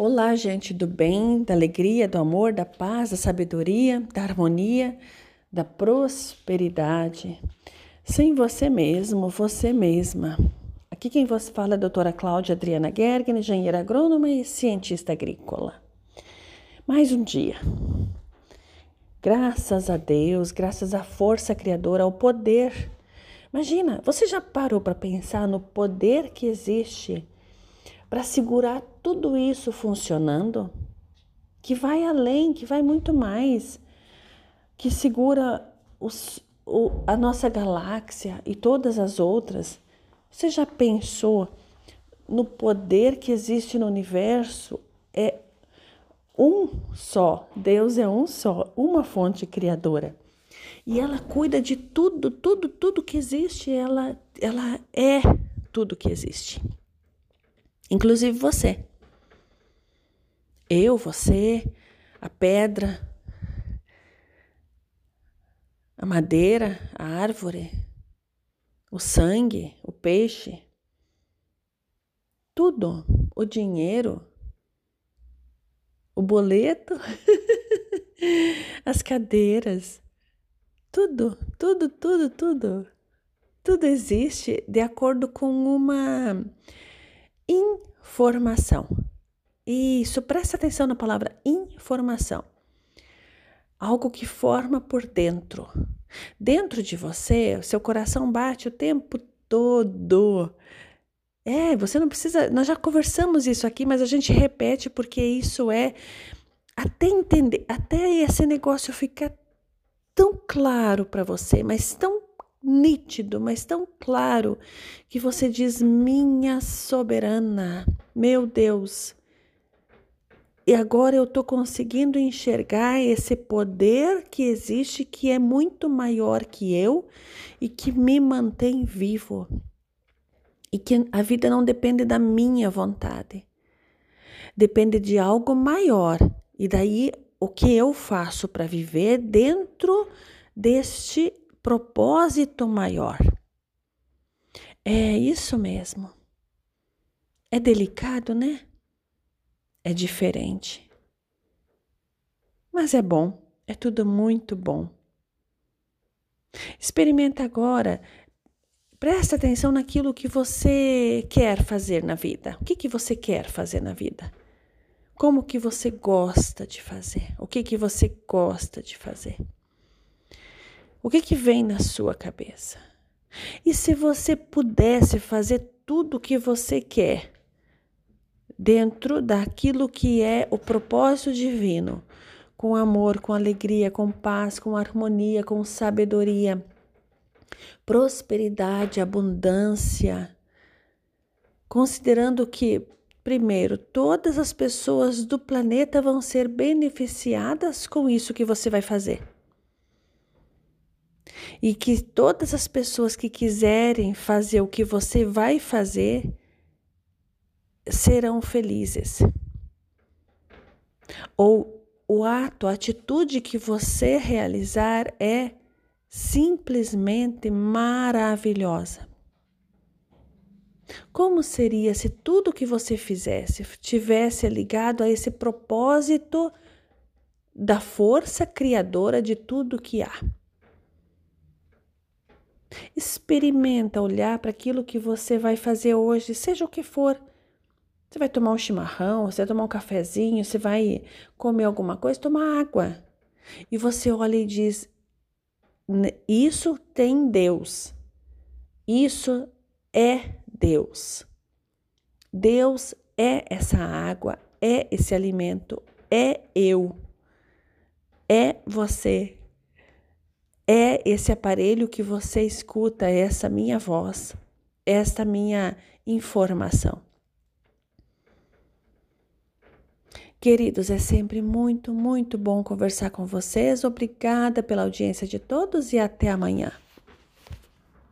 Olá, gente do bem, da alegria, do amor, da paz, da sabedoria, da harmonia, da prosperidade. Sem você mesmo, você mesma. Aqui quem vos fala é a doutora Cláudia Adriana Gergen, engenheira agrônoma e cientista agrícola. Mais um dia. Graças a Deus, graças à força criadora, ao poder. Imagina, você já parou para pensar no poder que existe? para segurar tudo isso funcionando, que vai além, que vai muito mais, que segura os, o, a nossa galáxia e todas as outras. Você já pensou no poder que existe no universo? É um só, Deus é um só, uma fonte criadora. E ela cuida de tudo, tudo, tudo que existe, ela, ela é tudo que existe inclusive você. Eu, você, a pedra, a madeira, a árvore, o sangue, o peixe, tudo, o dinheiro, o boleto, as cadeiras, tudo, tudo, tudo, tudo. Tudo existe de acordo com uma informação. Isso, presta atenção na palavra informação. Algo que forma por dentro. Dentro de você, seu coração bate o tempo todo. É, você não precisa. Nós já conversamos isso aqui, mas a gente repete porque isso é até entender, até esse negócio ficar tão claro para você, mas tão nítido, mas tão claro, que você diz: Minha soberana, meu Deus. E agora eu estou conseguindo enxergar esse poder que existe, que é muito maior que eu e que me mantém vivo. E que a vida não depende da minha vontade, depende de algo maior. E daí o que eu faço para viver dentro deste propósito maior. É isso mesmo. É delicado, né? É diferente. Mas é bom, é tudo muito bom. Experimenta agora. Presta atenção naquilo que você quer fazer na vida. O que, que você quer fazer na vida? Como que você gosta de fazer? O que, que você gosta de fazer? O que, que vem na sua cabeça? E se você pudesse fazer tudo o que você quer dentro daquilo que é o propósito divino, com amor, com alegria, com paz, com harmonia, com sabedoria, prosperidade, abundância, considerando que Primeiro, todas as pessoas do planeta vão ser beneficiadas com isso que você vai fazer. E que todas as pessoas que quiserem fazer o que você vai fazer serão felizes. Ou o ato, a atitude que você realizar é simplesmente maravilhosa. Como seria se tudo que você fizesse tivesse ligado a esse propósito da força criadora de tudo que há? Experimenta olhar para aquilo que você vai fazer hoje, seja o que for. Você vai tomar um chimarrão, você vai tomar um cafezinho, você vai comer alguma coisa, tomar água. E você olha e diz: Isso tem Deus. Isso é Deus. Deus é essa água, é esse alimento, é eu, é você é esse aparelho que você escuta, essa minha voz, esta minha informação. Queridos, é sempre muito, muito bom conversar com vocês. Obrigada pela audiência de todos e até amanhã.